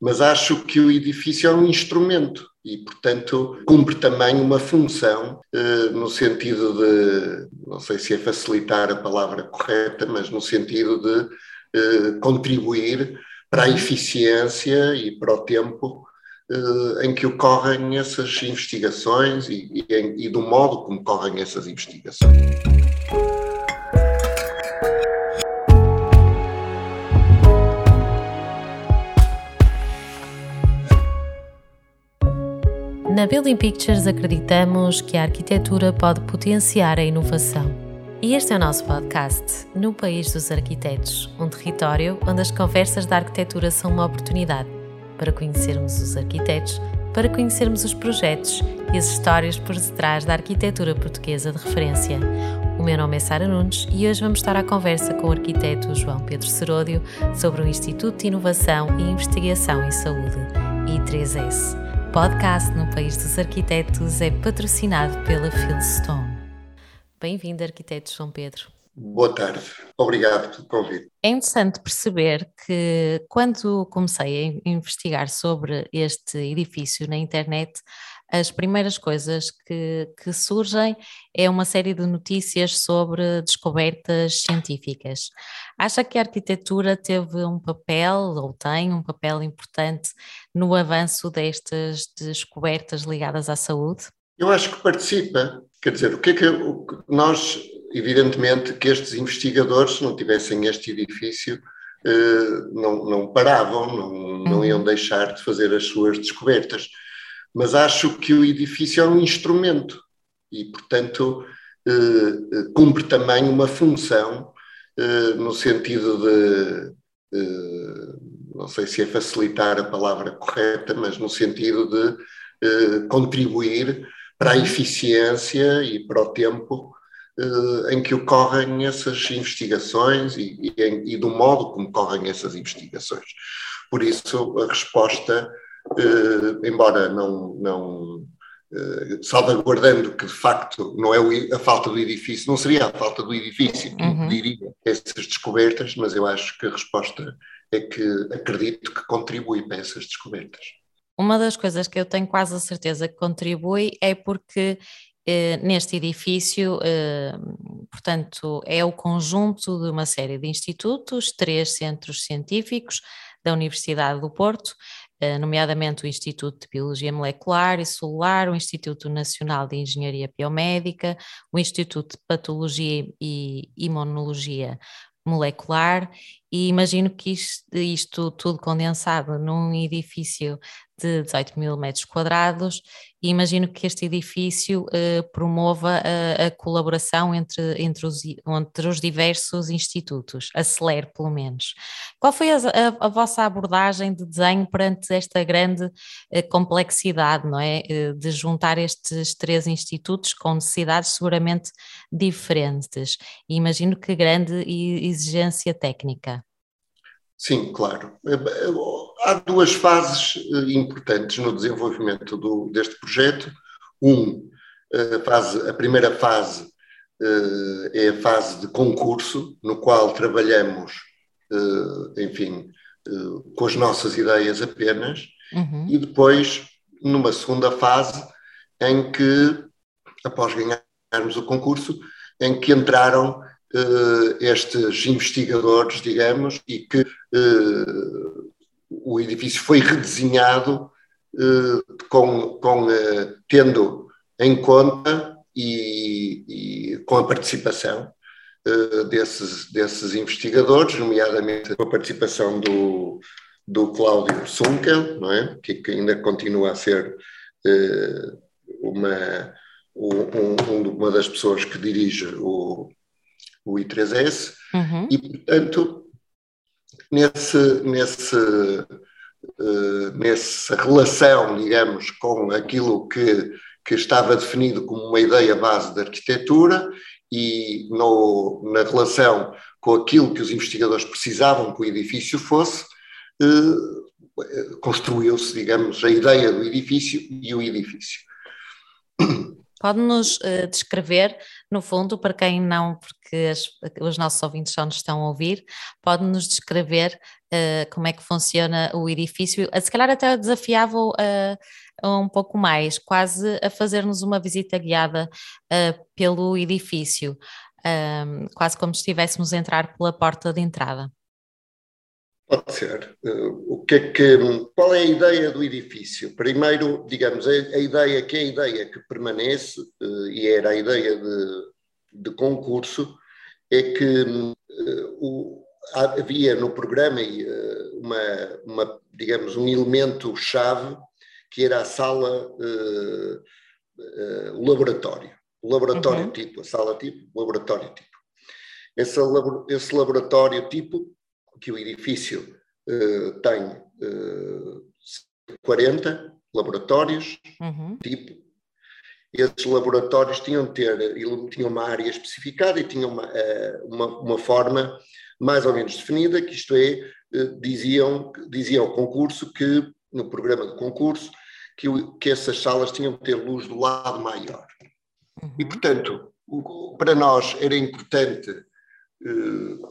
mas acho que o edifício é um instrumento e, portanto, cumpre também uma função eh, no sentido de, não sei se é facilitar a palavra correta, mas no sentido de eh, contribuir para a eficiência e para o tempo eh, em que ocorrem essas investigações e, e, e do modo como ocorrem essas investigações. Na Building Pictures acreditamos que a arquitetura pode potenciar a inovação. E este é o nosso podcast, No País dos Arquitetos, um território onde as conversas da arquitetura são uma oportunidade para conhecermos os arquitetos, para conhecermos os projetos e as histórias por detrás da arquitetura portuguesa de referência. O meu nome é Sara Nunes e hoje vamos estar à conversa com o arquiteto João Pedro Seródio sobre o Instituto de Inovação e Investigação em Saúde, I3S podcast no País dos Arquitetos é patrocinado pela Philstone. Bem-vindo, arquiteto João Pedro. Boa tarde, obrigado pelo convite. É interessante perceber que quando comecei a investigar sobre este edifício na internet, as primeiras coisas que, que, surgem é uma série de notícias sobre descobertas científicas. Acha que a arquitetura teve um papel, ou tem um papel importante, no avanço destas descobertas ligadas à saúde? Eu acho que participa. Quer dizer, o que é que nós, evidentemente, que estes investigadores, se não tivessem este edifício, eh, não, não paravam, não, não iam uhum. deixar de fazer as suas descobertas mas acho que o edifício é um instrumento e, portanto, eh, eh, cumpre também uma função eh, no sentido de, não sei se é facilitar a palavra correta, mas no sentido de contribuir para a eficiência e para o tempo em que ocorrem essas investigações e, e, e do modo como ocorrem essas investigações. Por isso, a resposta embora não, não uh, salvaguardando que de facto não é a falta do edifício, não seria a falta do edifício que uhum. impediria essas descobertas, mas eu acho que a resposta é que acredito que contribui para essas descobertas. Uma das coisas que eu tenho quase a certeza que contribui é porque eh, neste edifício, eh, portanto, é o conjunto de uma série de institutos, três centros científicos da Universidade do Porto, eh, nomeadamente o Instituto de Biologia Molecular e Celular, o Instituto Nacional de Engenharia Biomédica, o Instituto de Patologia e Imunologia Molecular, e imagino que isto, isto tudo condensado num edifício de 18 mil metros quadrados e imagino que este edifício uh, promova a, a, colaboração entre, entre, os, entre os diversos institutos, acelere pelo menos. Qual foi a, a, a vossa abordagem de desenho perante esta grande uh, complexidade, não é? Uh, de juntar estes três institutos com necessidades seguramente diferentes e imagino que grande exigência técnica. Sim, claro. Há duas fases eh, importantes no desenvolvimento do, deste projeto. Um, a, fase, a primeira fase uh, é a fase de concurso, no qual trabalhamos, enfim, com as nossas ideias apenas, uhum. e depois, numa segunda fase, em que, após ganharmos o concurso, em que entraram estes investigadores, digamos, e que o edifício foi redesenhado uh, com, com uh, tendo em conta e, e com a participação desses, desses investigadores, nomeadamente com a participação do, do Cláudio Sunkel, não é? que, que ainda continua a ser uma, um, uma das pessoas que dirige o, o I3S, uhum. e portanto nesse, nesse, uh, nessa relação, digamos, com aquilo que, que estava definido como uma ideia base da arquitetura e no, na relação com aquilo que os investigadores precisavam que o edifício fosse, uh, construiu-se, digamos, a ideia do edifício e o edifício. Pode-nos uh, descrever, no fundo, para quem não, porque as, os nossos ouvintes só nos estão a ouvir, pode-nos descrever uh, como é que funciona o edifício. Se calhar até desafiava-o um pouco mais, quase a fazer-nos uma visita guiada uh, pelo edifício, quase como se estivéssemos a entrar pela porta de entrada. Pode ser. Uh, o que é que, qual é a ideia do edifício? Primeiro, digamos, a, a ideia que é a ideia que permanece, uh, e era a ideia de, de concurso, é que o, havia no programa uma, uma, digamos, um elemento chave que era a sala, o laboratório. O laboratório uhum. tipo, a sala tipo, o laboratório tipo. Esse, esse laboratório tipo, que o edifício uh, tem 40 laboratórios uhum. tipo, esses laboratórios tinham de ter, tinham uma área especificada e tinham uma, uma, uma, forma mais ou menos definida, que isto é, diziam, diziam ao concurso que, no programa de concurso, que, que essas salas tinham que ter luz do lado maior. Uhum. E, portanto, o, para nós era importante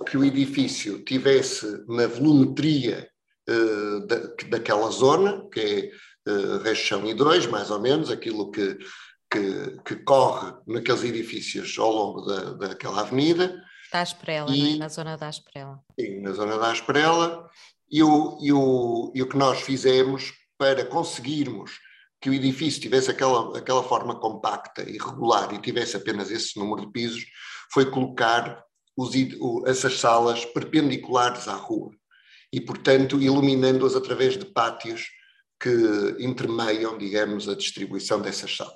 que o edifício tivesse na volumetria uh, da, daquela zona, que é resto chão e dois, mais ou menos, aquilo que, que, que, corre naqueles edifícios ao longo da, daquela avenida. Da Asprela, e, né? na zona da Asprela. Sim, na zona da Asprela. E o, e, o, e o que nós fizemos para conseguirmos que o edifício tivesse aquela, aquela forma compacta e regular e tivesse apenas esse número de pisos, foi colocar os, essas salas perpendiculares à rua e, portanto, iluminando-as através de pátios que intermeiam, digamos, a distribuição dessas salas.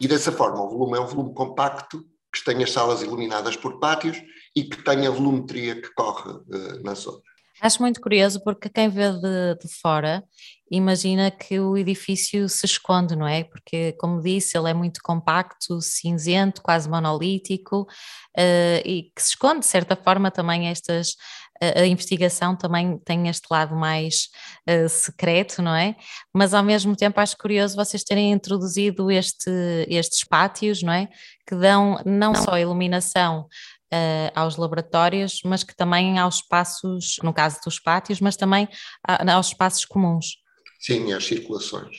E dessa forma, o volume é um volume compacto, que tem as salas iluminadas por pátios e que tem a volumetria que corre uh, na zona. Acho muito curioso porque quem vê de, de, fora imagina que o edifício se esconde, não é? Porque, como disse, ele é muito compacto, cinzento, quase monolítico uh, e que se esconde, de certa forma, também estas. A, a investigação também tem este lado mais uh, secreto, não é? Mas ao mesmo tempo acho curioso vocês terem introduzido este, estes pátios, não é? Que dão não, não. só iluminação uh, aos laboratórios, mas que também aos espaços, no caso dos pátios, mas também aos espaços comuns. Sim, às circulações.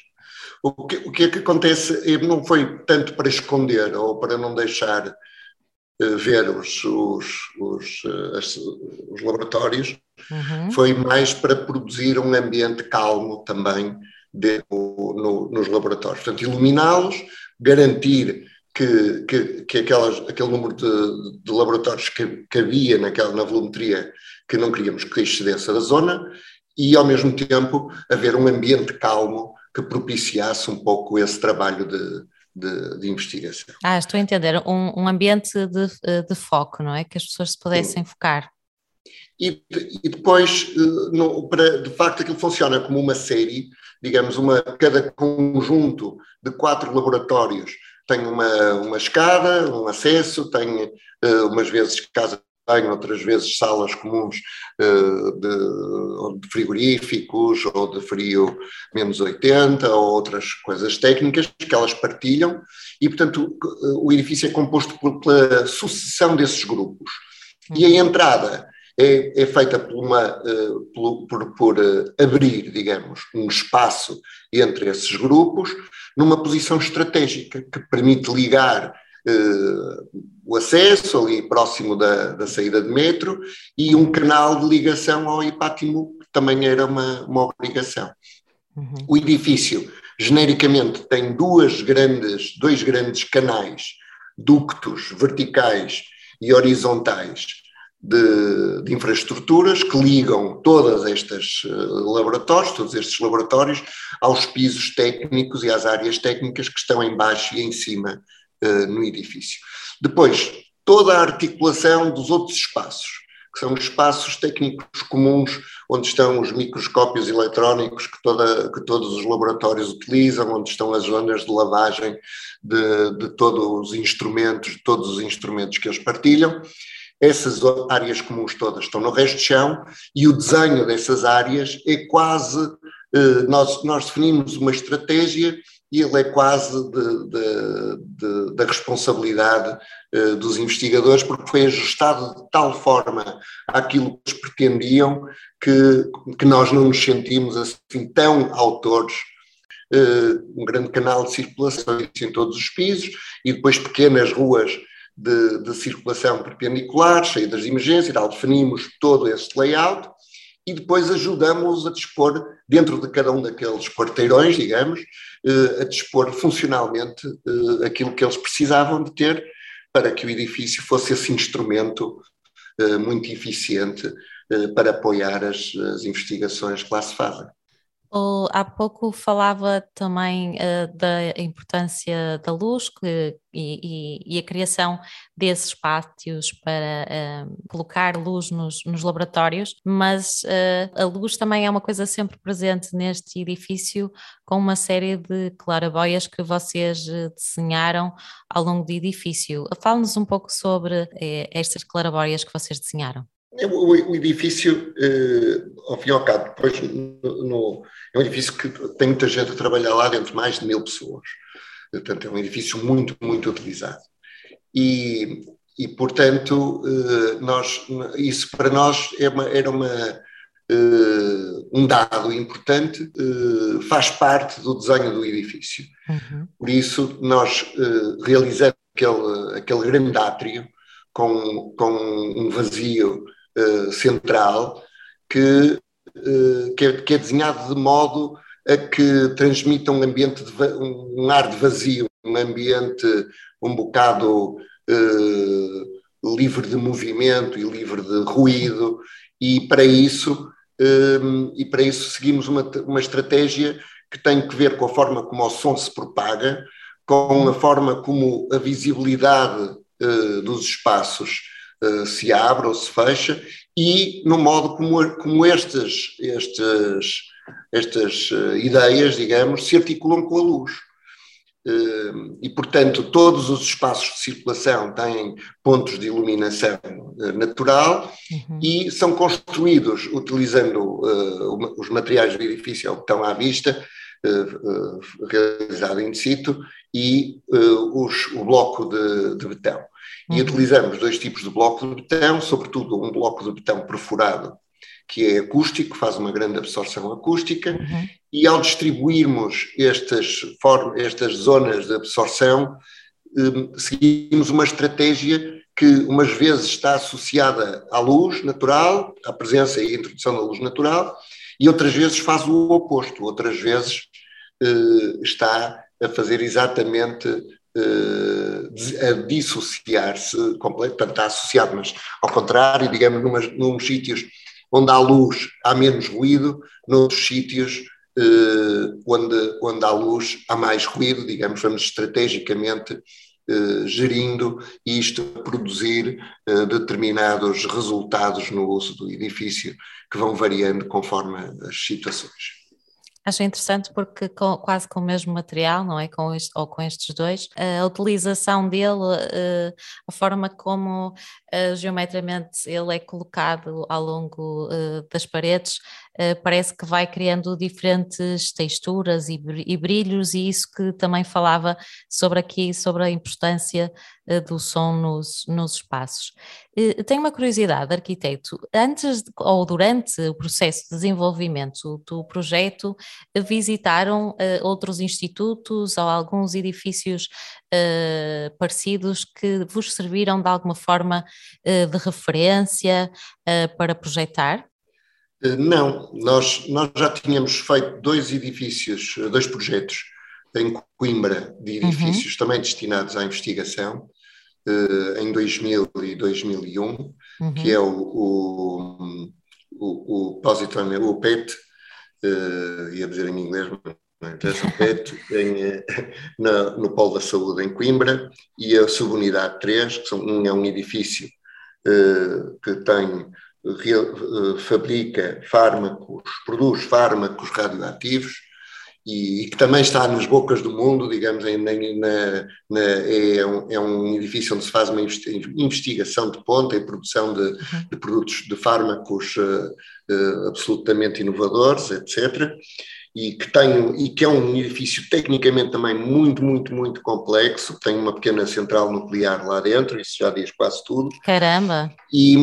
O que, o que é que acontece, não foi tanto para esconder ou para não deixar uh, ver os, os, os, uh, as, os laboratórios, uhum. foi mais para produzir um ambiente calmo também de, no, no, nos laboratórios. Portanto, iluminá-los, garantir que, que, que aquelas, aquele número de, de laboratórios que, que, havia naquela, na volumetria que não queríamos que excedesse da zona e, ao mesmo tempo, haver um ambiente calmo que propiciasse um pouco esse trabalho de, de, de investigação. Ah, estou a entender. Um, um ambiente de, de, foco, não é? Que as pessoas se pudessem Sim. focar. E, e depois, eh, para, de facto, aquilo funciona como uma série, digamos, uma, cada conjunto de quatro laboratórios tem uma, uma escada, um acesso, tem uh, umas vezes casa tem outras vezes salas comuns uh, de, de, frigoríficos ou de frio menos 80 ou outras coisas técnicas que elas partilham e, portanto, o edifício é composto por, pela sucessão desses grupos. E a entrada é, é feita por, uma, uh, por, por, por uh, abrir, digamos, um espaço entre esses grupos numa posição estratégica que permite ligar uh, o acesso ali próximo da, da, saída de metro e um canal de ligação ao Ipátimo, que também era uma, uma obrigação. Uhum. O edifício, genericamente, tem duas grandes, dois grandes canais, ductos verticais e horizontais, de, de, infraestruturas que ligam todas estas uh, laboratórios, todos estes laboratórios, aos pisos técnicos e às áreas técnicas que estão em baixo e em cima uh, no edifício. Depois, toda a articulação dos outros espaços, que são espaços técnicos comuns, onde estão os microscópios eletrónicos que, toda, que todos os laboratórios utilizam, onde estão as zonas de lavagem de, de todos os instrumentos, de todos os instrumentos que eles partilham, essas áreas comuns todas estão no resto de chão e o desenho dessas áreas é quase. Eh, nós, nós definimos uma estratégia e ele é quase de, de, de, da responsabilidade uh, dos investigadores, porque foi ajustado de tal forma àquilo que eles pretendiam que, que nós não nos sentimos assim tão autores. Uh, um grande canal de circulação em todos os pisos e depois pequenas ruas de, de circulação perpendicular, saídas de emergência tal. Definimos todo esse layout e depois ajudamos a dispor, dentro de cada um daqueles quarteirões, digamos, eh, a dispor funcionalmente eh, aquilo que eles precisavam de ter para que o edifício fosse esse instrumento eh, muito eficiente para apoiar as, as investigações que lá se fazem. Há pouco falava também uh, da importância da luz que, e, e, e, a criação desses pátios para uh, colocar luz nos, nos laboratórios, mas uh, a luz também é uma coisa sempre presente neste edifício, com uma série de claraboias que vocês desenharam ao longo do edifício. Fale-nos um pouco sobre estas claraboias que vocês desenharam. É, o, o edifício, eh, ao fim e ao cabo, depois no, no, é um edifício que tem muita gente a trabalhar lá dentro, mais de mil pessoas. Portanto, é um edifício muito, muito utilizado. E, e portanto, eh, nós, isso para nós é uma, era uma, eh, um dado importante, faz parte do desenho do edifício. Uhum. Por isso, nós realizamos aquele, aquele grande átrio com, com um vazio uh, central que, uh, que, é, que, é, desenhado de modo a que transmita um ambiente, de, um ar de vazio, um ambiente um bocado uh, livre de movimento e livre de ruído, e para isso, e para isso seguimos uma, uma estratégia que tem que ver com a forma como o som se propaga, com a forma como a visibilidade dos espaços uh, se abre ou se fecha, e no modo como, como estas, estas, estas uh, ideias, digamos, se articulam com a luz. Uh, e, portanto, todos os espaços de circulação têm pontos de iluminação natural uhum. e são construídos utilizando os materiais do edifício que estão à vista, realizado in situ, e os, o bloco de, de betão. E uhum. utilizamos dois tipos de bloco de betão, sobretudo um bloco de betão perfurado, que é acústico, faz uma grande absorção acústica, uhum. e ao distribuirmos estas, estas zonas de absorção, um, seguimos uma estratégia que umas vezes está associada à luz natural, à presença e introdução da luz natural, e outras vezes faz o oposto, outras vezes uh, está a fazer exatamente a dissociar-se, portanto está associado, mas ao contrário, digamos, numas, num sítios onde há luz há menos ruído, noutros sítios uh, onde, onde há luz há mais ruído, digamos, vamos estrategicamente uh, gerindo isto a produzir determinados resultados no uso do edifício que vão variando conforme as situações. Acho interessante porque com, quase com o mesmo material, não é? Com ou com estes dois, a utilização dele, eh, a forma como uh, geometricamente ele é colocado ao longo uh, das paredes, uh, parece que vai criando diferentes texturas e, e, brilhos, e isso que também falava sobre aqui, sobre a importância do som nos, nos espaços. Tenho uma curiosidade, arquiteto, antes ou durante o processo de desenvolvimento do projeto, visitaram outros institutos ou alguns edifícios parecidos que vos serviram de alguma forma de referência para projetar? Não, nós, nós já tínhamos feito dois edifícios, dois projetos em Coimbra de uhum. edifícios uhum. também destinados à investigação, em 2000 e 2001, uhum. que é o, o, o, o o PET, ia dizer em inglês, não interessa, o PET, em, eh, na, no Polo da Saúde em Coimbra, e a Subunidade 3, que são, um é um edifício uh, que tem fabrica fármacos, produz fármacos radioativos e, e, que também está nas bocas do mundo, digamos, na, na, na, é, um, é, um, edifício onde se faz uma investigação de ponta e produção de, uhum. de produtos de fármacos uh, uh, absolutamente inovadores, etc. e que, tem, e que é um edifício tecnicamente também muito, muito, muito complexo, tem uma pequena central nuclear lá dentro, isso já diz quase tudo. Caramba! E,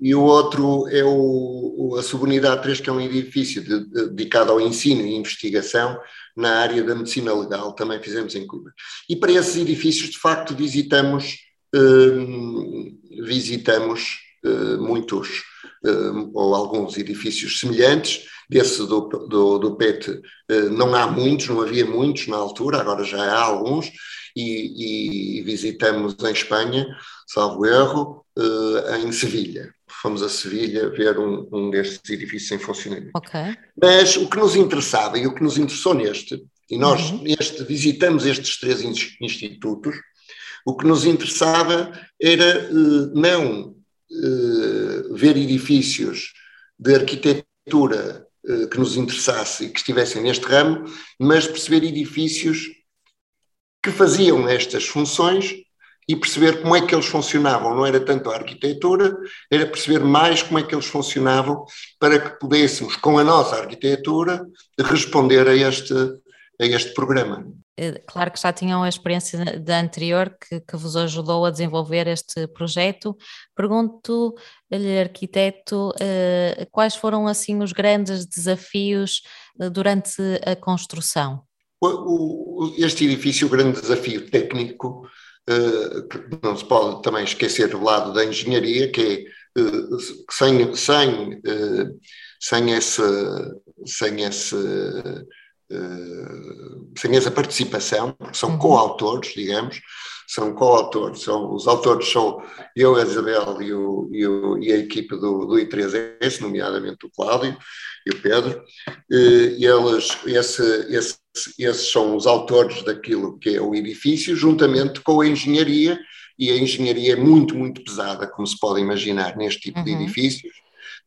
e o outro é o, a Subunidade 3, que é um edifício de, de, dedicado ao ensino e investigação na área da medicina legal, também fizemos em Cuba. E para esses edifícios, de facto, visitamos, eh, visitamos muitos eh, ou alguns edifícios semelhantes, desse do, do, do PET não há muitos, não havia muitos na altura, agora já há alguns, e, e visitamos em Espanha, salvo erro, em Sevilha fomos a Sevilha ver um, um destes edifícios em funcionamento. Okay. Mas o que nos interessava e o que nos interessou neste, e nós uhum. neste, visitamos estes três institutos, o que nos interessava era não uh, ver edifícios de arquitetura uh, que nos interessasse e que estivessem neste ramo, mas perceber edifícios que faziam estas funções e perceber como é que eles funcionavam. Não era tanto a arquitetura, era perceber mais como é que eles funcionavam para que pudéssemos, com a nossa arquitetura, responder a este, a este programa. Eh, claro que já tinham a experiência da anterior que, que vos ajudou a desenvolver este projeto. Pergunto-lhe, arquiteto, eh, quais foram assim os grandes desafios eh, durante a construção? Este edifício, o grande desafio técnico eh, não se pode também esquecer do lado da engenharia, que é sem, sem, sem, esse, sem, esse, sem essa participação, porque são uhum. coautores, digamos, são coautores, são, os autores são eu, a Isabel e, o, e, o, e a equipe do, do I3S, nomeadamente o Cláudio e o Pedro, e eles, esse, esse esses são os autores daquilo que é o edifício, juntamente com a engenharia, e a engenharia é muito, muito pesada, como se pode imaginar, neste tipo uhum. de edifícios,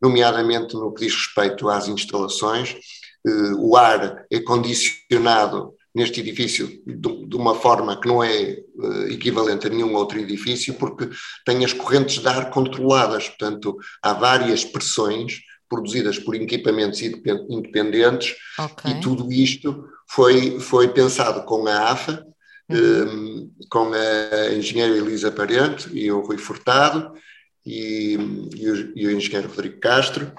nomeadamente no que diz respeito às instalações. Uh, o ar é condicionado neste edifício de, uma forma que não é uh, equivalente a nenhum outro edifício, porque tem as correntes de ar controladas, portanto, há várias pressões produzidas por equipamentos independentes okay. e tudo isto foi, foi pensado com a AFA, uhum. um, com a engenheira Elisa Parente e o Rui Furtado e, e, o, e o engenheiro Rodrigo Castro,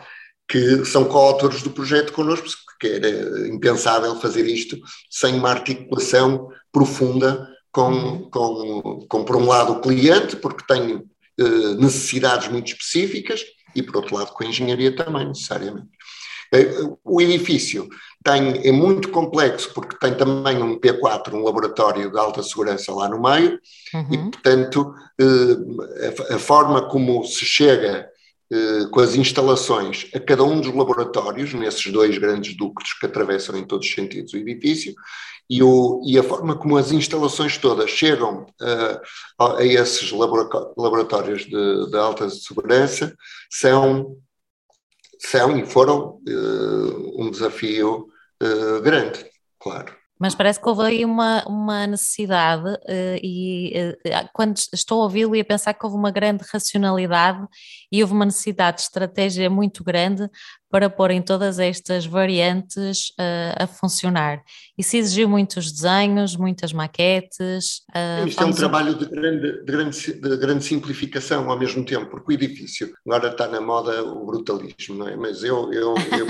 que são coautores do projeto connosco, porque era impensável fazer isto sem uma articulação profunda com, uhum. com, com por um lado, o cliente, porque tem uh, necessidades muito específicas, e, por outro lado, com a engenharia também, necessariamente. Eh, o edifício tem, é muito complexo porque tem também um P4, um laboratório de alta segurança lá no meio, uhum. e, portanto, eh, a, forma como se chega eh, com as instalações a cada um dos laboratórios, nesses dois grandes ductos que atravessam em todos os sentidos o edifício, e, o, e a forma como as instalações todas chegam a, a esses laboratórios de, de, alta segurança são, são e foram uh, um desafio uh, grande, claro. Mas parece que houve aí uma, uma necessidade, e quando estou a ouvi-lo e a pensar que houve uma grande racionalidade e houve uma necessidade de estratégia muito grande para porem todas estas variantes uh, a funcionar. Isso exigiu muitos desenhos, muitas maquetes. Uh, Isto é um trabalho de grande, de, grande, de grande simplificação ao mesmo tempo, porque o edifício agora está na moda o brutalismo, não é? Mas eu, eu, eu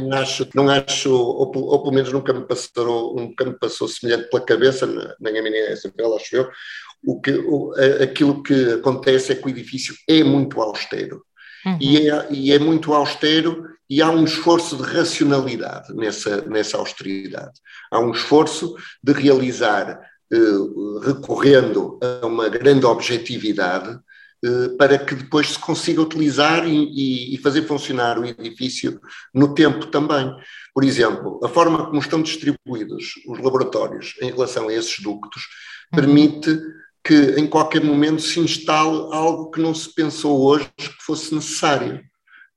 não acho, não acho ou, ou, pelo menos nunca me passou, nunca me passou semelhante pela cabeça, nem a minha SPL, acho eu, o que, o, aquilo que acontece é que o edifício é muito austero. Uhum. E, é, e é muito austero e há um esforço de racionalidade nessa, nessa austeridade. Há um esforço de realizar, eh, recorrendo a uma grande objetividade, eh, para que depois se consiga utilizar e, e, fazer funcionar o edifício no tempo também. Por exemplo, a forma como estão distribuídos os laboratórios em relação a esses ductos uhum. permite que em qualquer momento se instale algo que não se pensou hoje que fosse necessário.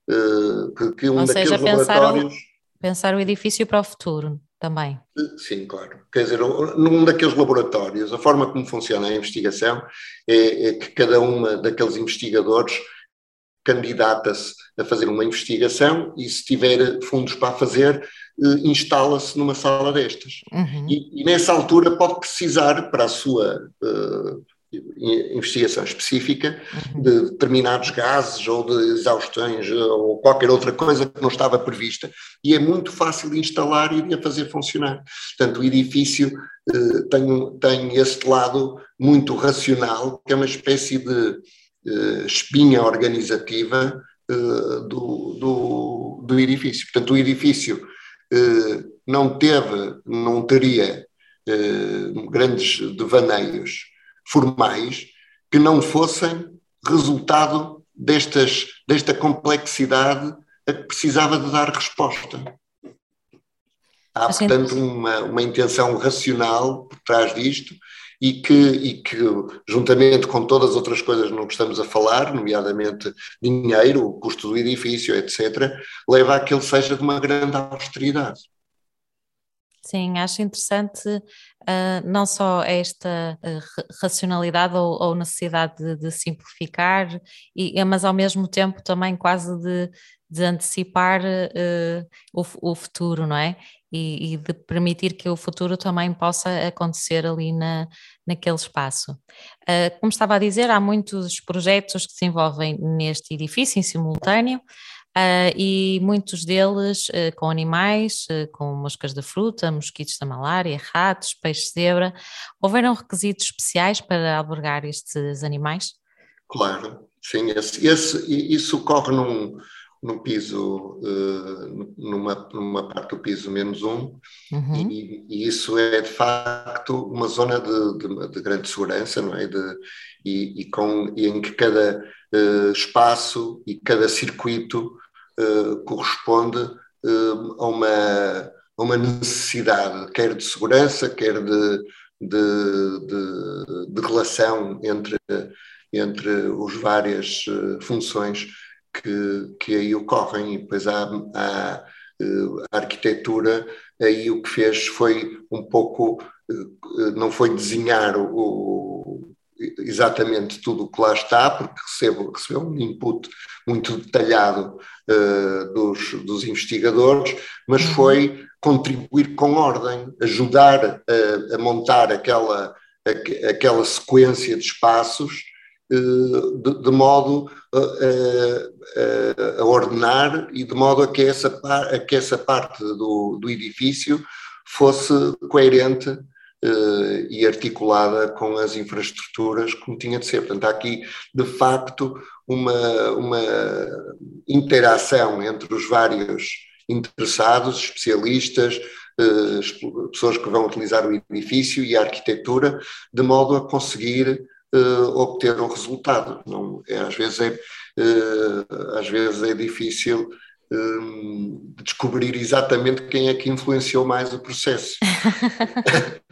Eh, que, um Ou seja, pensar laboratórios... o, pensar o edifício para o futuro também. Eh, sim, claro. Quer dizer, num daqueles laboratórios, a forma como funciona a investigação é, é que cada uma daqueles investigadores candidata-se a fazer uma investigação e, se tiver fundos para fazer, instala-se numa sala destas. Uhum. E, e, nessa altura pode precisar para a sua uh, investigação específica uhum. de determinados gases ou de exaustões ou qualquer outra coisa que não estava prevista e é muito fácil de instalar e de a fazer funcionar. Portanto, o edifício uh, tem, tem este lado muito racional, que é uma espécie de espinha organizativa do, do, do edifício. Portanto, o edifício eh, não teve, não teria eh, grandes devaneios formais que não fossem resultado destas, desta complexidade a que precisava de dar resposta. Há, portanto, uma, uma intenção racional por trás disto e que, e que, juntamente com todas as outras coisas não que estamos a falar, nomeadamente dinheiro, o custo do edifício, etc., leva a que ele seja de uma grande austeridade. Sim, acho interessante uh, não só esta uh, racionalidade ou, ou necessidade de, de simplificar, e, mas ao mesmo tempo também quase de, de antecipar uh, o, o, futuro, não é? E, e, de permitir que o futuro também possa acontecer ali na, naquele espaço. Uh, como estava a dizer, há muitos projetos que se envolvem neste edifício em simultâneo. Uh, e muitos deles uh, com animais, uh, com moscas da fruta, mosquitos da malária, ratos, peixes zebra. Houveram requisitos especiais para albergar estes animais? Claro, sim, esse, esse, isso ocorre num, no piso, uh, numa, numa parte do piso menos um, uhum. e, e, isso é de facto uma zona de, de, de grande segurança, não é? De, e, e, com, e em que cada uh, espaço e cada circuito uh, corresponde a, uma, a uma necessidade, quer de segurança, quer de, de, de, relação entre, entre as várias funções que, que aí ocorrem, e depois há, há eh, a arquitetura, aí o que fez foi um pouco, eh, não foi desenhar o, exatamente tudo o que lá está, porque recebo, recebeu um input muito detalhado uh, dos, dos investigadores, mas uhum. foi contribuir com ordem, ajudar a, a montar aquela, a, aquela sequência de espaços de, de modo a, a, ordenar e de modo a que essa, a que essa parte do, do edifício fosse coerente uh, e articulada com as infraestruturas como tinha de ser. Portanto, há aqui, de facto, uma, uma interação entre os vários interessados, especialistas, uh, pessoas que vão utilizar o edifício e a arquitetura, de modo a conseguir obter um resultado. Não, é, às, vezes é, uh, às vezes é difícil um, descobrir exatamente quem é que influenciou mais o processo.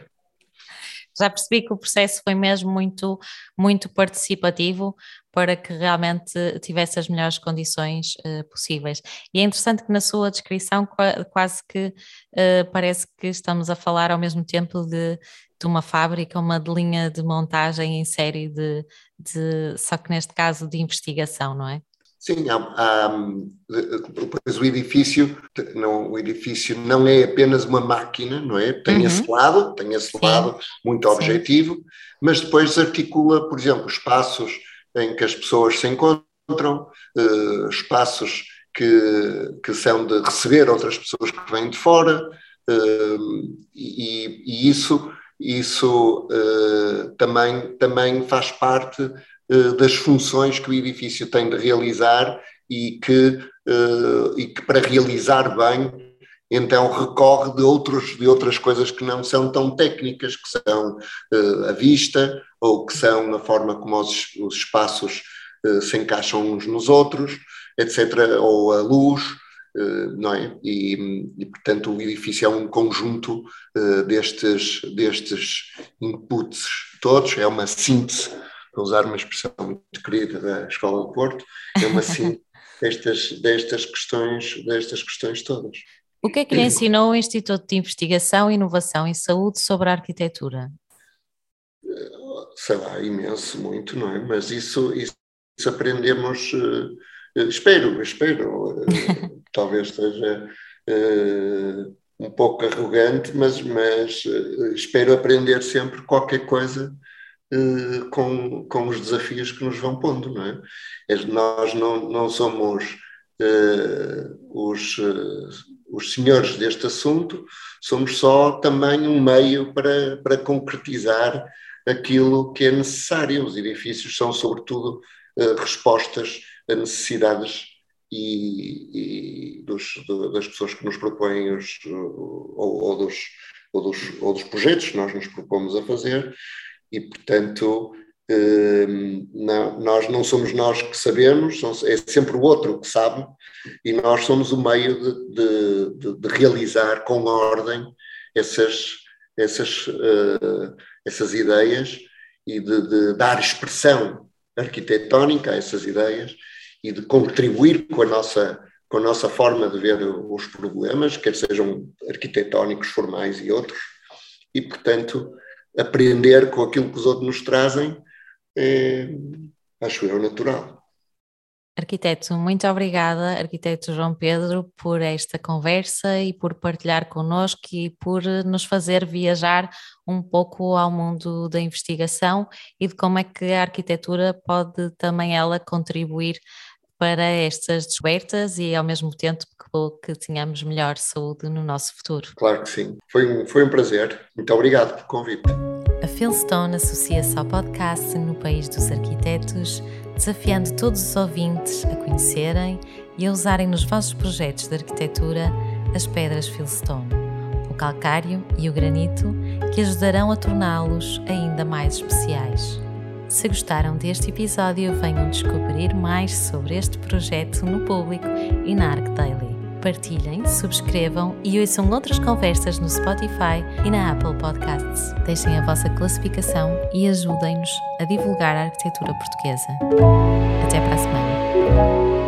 Já percebi que o processo foi mesmo muito, muito participativo para que realmente tivesse as melhores condições uh, possíveis. E é interessante que na sua descrição quase que uh, parece que estamos a falar ao mesmo tempo de de uma fábrica, uma de linha de montagem em série de, de só que neste caso de investigação, não é? Sim, pois o edifício, não, o edifício não é apenas uma máquina, não é? Tem uhum. esse lado, tem esse Sim. lado muito Sim. objetivo, mas depois articula, por exemplo, espaços em que as pessoas se encontram, uh, espaços que, que são de receber outras pessoas que vêm de fora, uh, e, e, isso isso uh, também, também faz parte uh, das funções que o edifício tem de realizar e que, uh, e que para realizar bem então recorre de, outros, de outras coisas que não são tão técnicas, que são a vista ou que são a forma como os, os espaços se encaixam uns nos outros, etc., ou a luz, não é? E, e, portanto, o edifício é um conjunto uh, destes, destes inputs todos, é uma síntese, para usar uma expressão muito querida da Escola do Porto, é uma síntese destas, destas, questões, destas questões todas. O que é que lhe ensinou o Instituto de Investigação, Inovação e Saúde sobre a arquitetura? Sei lá, imenso, muito, não é? Mas isso, isso aprendemos espero, espero, talvez esteja um pouco arrogante, mas, mas espero aprender sempre qualquer coisa com, com os desafios que nos vão pondo, não é? Nós não, não somos os, os senhores deste assunto, somos só também um meio para, para concretizar aquilo que é necessário. Os edifícios são, sobretudo, respostas a necessidades e, e dos, das pessoas que nos propõem os, ou, ou, dos, ou, dos, ou dos projetos que nós nos propomos a fazer, e, portanto, Ehm, não, nós não somos nós que sabemos, é sempre o outro que sabe, e nós somos o meio de, de, de realizar com ordem essas, essas, uh, essas ideias e de, de, dar expressão arquitetónica a essas ideias e de contribuir com a nossa, com a nossa forma de ver os problemas, quer sejam arquitetónicos, formais e outros, e, portanto, aprender com aquilo que os outros nos trazem é, acho eu, natural. Arquiteto, muito obrigada, arquiteto João Pedro, por esta conversa e por partilhar connosco e por nos fazer viajar um pouco ao mundo da investigação e de como é que a arquitetura pode também ela contribuir para estas descobertas e ao mesmo tempo que, que tenhamos melhor saúde no nosso futuro. Claro que sim, foi um, foi um prazer. Muito obrigado pelo convite. A Philstone associa-se ao podcast No País dos Arquitetos, desafiando todos os ouvintes a conhecerem e a usarem nos vossos projetos de arquitetura as pedras Philstone, o calcário e o granito, que ajudarão a torná-los ainda mais especiais. Se gostaram deste episódio, venham descobrir mais sobre este projeto no público e na Arc Daily partilhem, subscrevam e ouçam outras conversas no Spotify e na Apple Podcasts. Deixem a vossa classificação e ajudem-nos a divulgar a arquitetura portuguesa. Até para a semana.